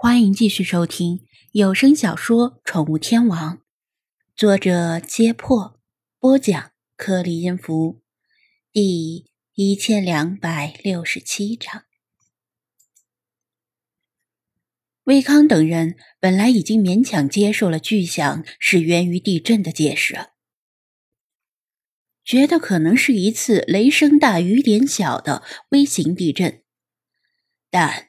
欢迎继续收听有声小说《宠物天王》，作者：揭破，播讲：颗粒音符，第一千两百六十七章。魏康等人本来已经勉强接受了巨响是源于地震的解释，觉得可能是一次雷声大雨点小的微型地震，但。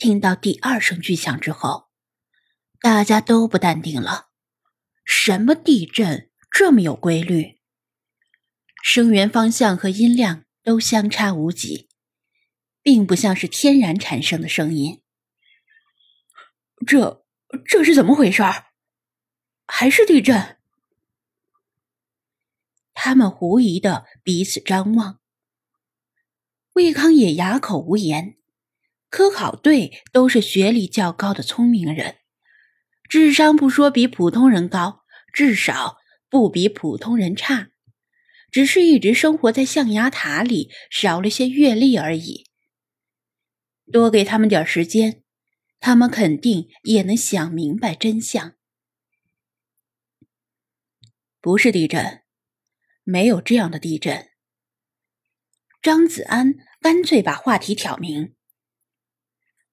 听到第二声巨响之后，大家都不淡定了。什么地震这么有规律？声源方向和音量都相差无几，并不像是天然产生的声音。这这是怎么回事？还是地震？他们狐疑的彼此张望。魏康也哑口无言。科考队都是学历较高的聪明人，智商不说比普通人高，至少不比普通人差，只是一直生活在象牙塔里，少了些阅历而已。多给他们点时间，他们肯定也能想明白真相。不是地震，没有这样的地震。张子安干脆把话题挑明。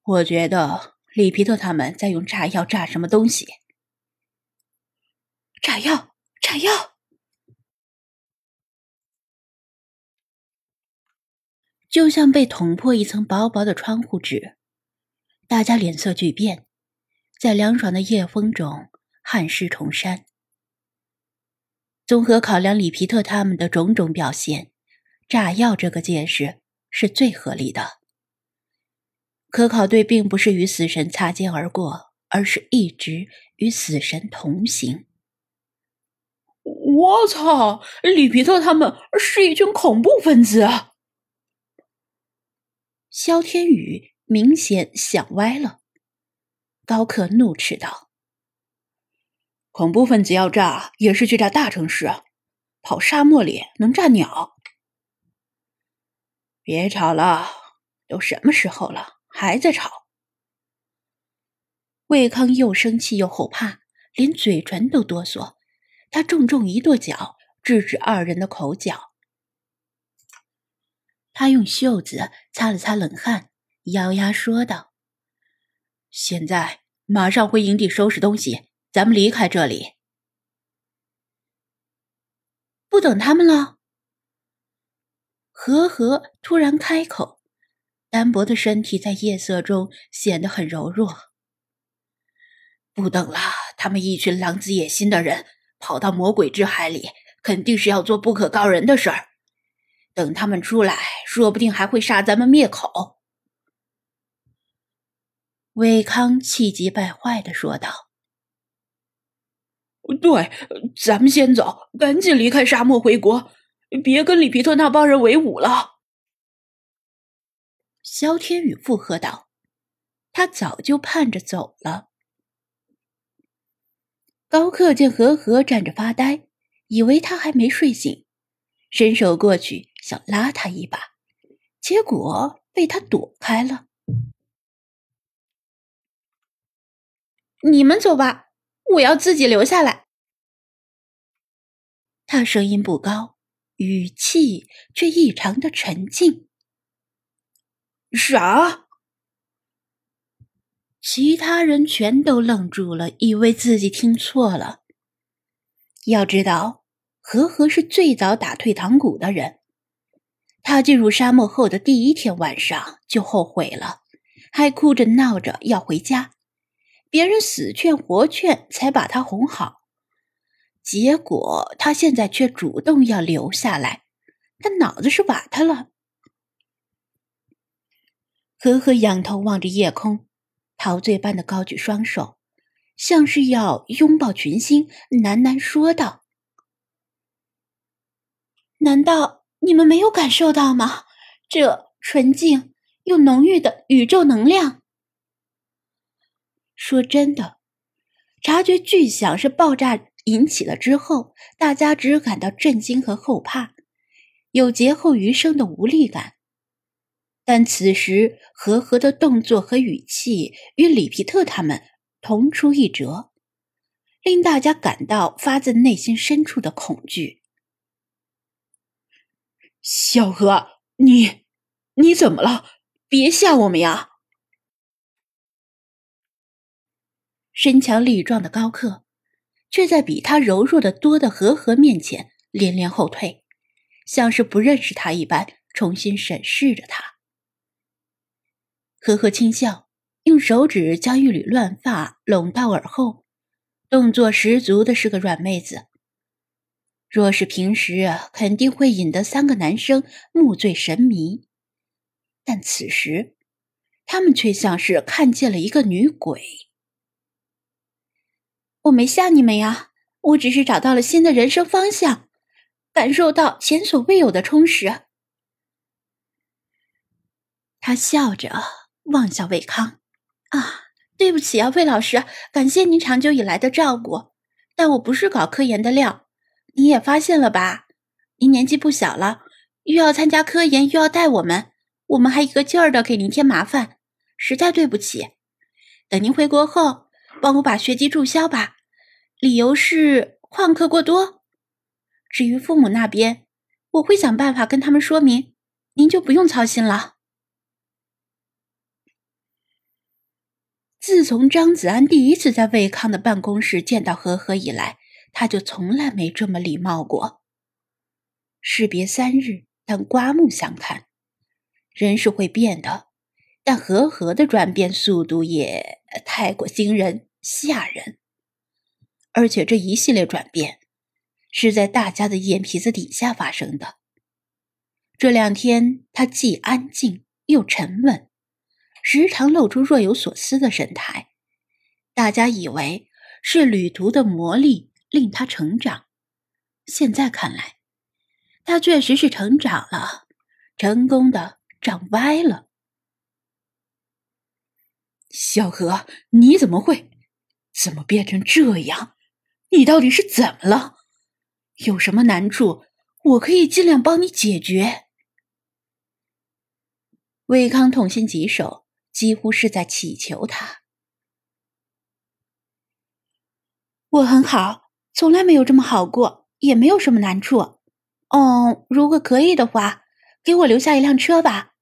我觉得里皮特他们在用炸药炸什么东西。炸药，炸药！就像被捅破一层薄薄的窗户纸，大家脸色巨变，在凉爽的夜风中汗湿重山。综合考量里皮特他们的种种表现，炸药这个解释是最合理的。科考队并不是与死神擦肩而过，而是一直与死神同行。我操！里皮特他们是一群恐怖分子！萧天宇明显想歪了。高克怒斥道：“恐怖分子要炸，也是去炸大城市，跑沙漠里能炸鸟？别吵了，都什么时候了？”还在吵，魏康又生气又后怕，连嘴唇都哆嗦。他重重一跺脚，制止二人的口角。他用袖子擦了擦冷汗，咬牙说道：“现在马上回营地收拾东西，咱们离开这里。”不等他们了。和和突然开口。单薄的身体在夜色中显得很柔弱。不等了，他们一群狼子野心的人跑到魔鬼之海里，肯定是要做不可告人的事儿。等他们出来，说不定还会杀咱们灭口。魏康气急败坏的说道：“对，咱们先走，赶紧离开沙漠回国，别跟里皮特那帮人为伍了。”萧天宇附和道：“他早就盼着走了。”高克见和和站着发呆，以为他还没睡醒，伸手过去想拉他一把，结果被他躲开了。“你们走吧，我要自己留下来。”他声音不高，语气却异常的沉静。啥？其他人全都愣住了，以为自己听错了。要知道，和和是最早打退堂鼓的人。他进入沙漠后的第一天晚上就后悔了，还哭着闹着要回家，别人死劝活劝才把他哄好。结果他现在却主动要留下来，他脑子是瓦特了。和和仰头望着夜空，陶醉般的高举双手，像是要拥抱群星，喃喃说道：“难道你们没有感受到吗？这纯净又浓郁的宇宙能量。说真的，察觉巨响是爆炸引起了之后，大家只感到震惊和后怕，有劫后余生的无力感。”但此时和和的动作和语气与里皮特他们同出一辙，令大家感到发自内心深处的恐惧。小何，你你怎么了？别吓我们呀！身强力壮的高克，却在比他柔弱的多的和和面前连连后退，像是不认识他一般，重新审视着他。呵呵轻笑，用手指将一缕乱发拢到耳后，动作十足的是个软妹子。若是平时，肯定会引得三个男生目醉神迷，但此时，他们却像是看见了一个女鬼。我没吓你们呀，我只是找到了新的人生方向，感受到前所未有的充实。他笑着。望向魏康，啊，对不起啊，魏老师，感谢您长久以来的照顾，但我不是搞科研的料，你也发现了吧？您年纪不小了，又要参加科研，又要带我们，我们还一个劲儿的给您添麻烦，实在对不起。等您回国后，帮我把学籍注销吧，理由是旷课过多。至于父母那边，我会想办法跟他们说明，您就不用操心了。自从张子安第一次在魏康的办公室见到何何以来，他就从来没这么礼貌过。士别三日，但刮目相看。人是会变的，但何何的转变速度也太过惊人吓人。而且这一系列转变，是在大家的眼皮子底下发生的。这两天，他既安静又沉稳。时常露出若有所思的神态，大家以为是旅途的磨砺令他成长。现在看来，他确实是成长了，成功的长歪了。小何，你怎么会？怎么变成这样？你到底是怎么了？有什么难处，我可以尽量帮你解决。魏康痛心疾首。几乎是在祈求他。我很好，从来没有这么好过，也没有什么难处。哦，如果可以的话，给我留下一辆车吧。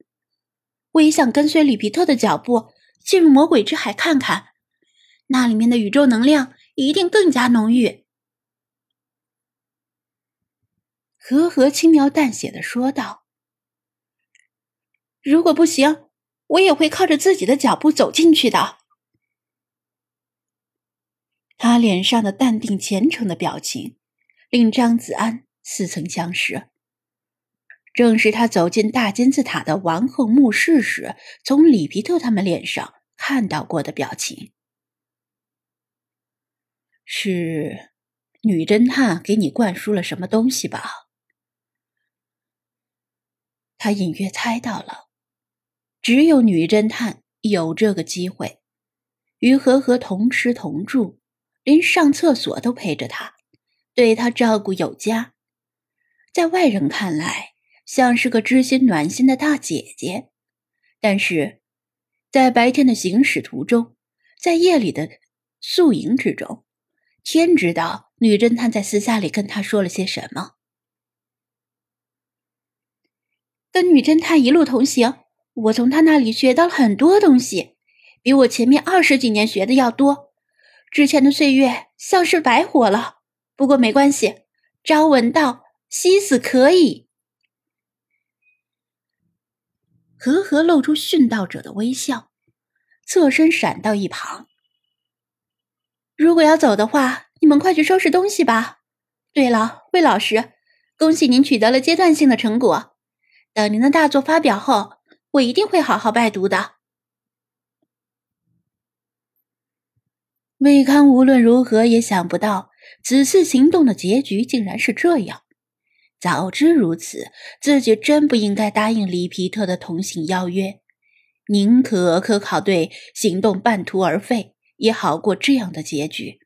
我也想跟随里皮特的脚步，进入魔鬼之海看看，那里面的宇宙能量一定更加浓郁。和和轻描淡写的说道：“如果不行。”我也会靠着自己的脚步走进去的。他脸上的淡定虔诚的表情，令张子安似曾相识。正是他走进大金字塔的王后墓室时，从里皮特他们脸上看到过的表情。是女侦探给你灌输了什么东西吧？他隐约猜到了。只有女侦探有这个机会，与和和同吃同住，连上厕所都陪着他，对他照顾有加，在外人看来像是个知心暖心的大姐姐，但是，在白天的行驶途中，在夜里的宿营之中，天知道女侦探在私下里跟他说了些什么。跟女侦探一路同行。我从他那里学到了很多东西，比我前面二十几年学的要多。之前的岁月像是白活了，不过没关系，朝闻道，夕死可以。和和露出殉道者的微笑，侧身闪到一旁。如果要走的话，你们快去收拾东西吧。对了，魏老师，恭喜您取得了阶段性的成果。等您的大作发表后。我一定会好好拜读的。魏康无论如何也想不到，此次行动的结局竟然是这样。早知如此，自己真不应该答应里皮特的同行邀约，宁可科考队行动半途而废，也好过这样的结局。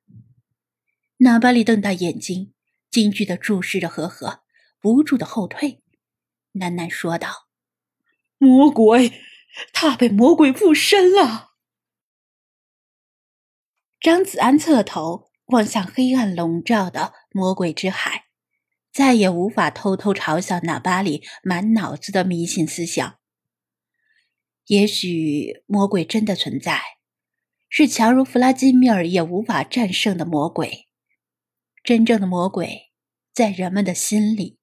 纳巴利瞪大眼睛，惊惧的注视着和和，不住的后退，喃喃说道。魔鬼，他被魔鬼附身了。张子安侧头望向黑暗笼罩的魔鬼之海，再也无法偷偷嘲笑那巴里满脑子的迷信思想。也许魔鬼真的存在，是强如弗拉基米尔也无法战胜的魔鬼。真正的魔鬼，在人们的心里。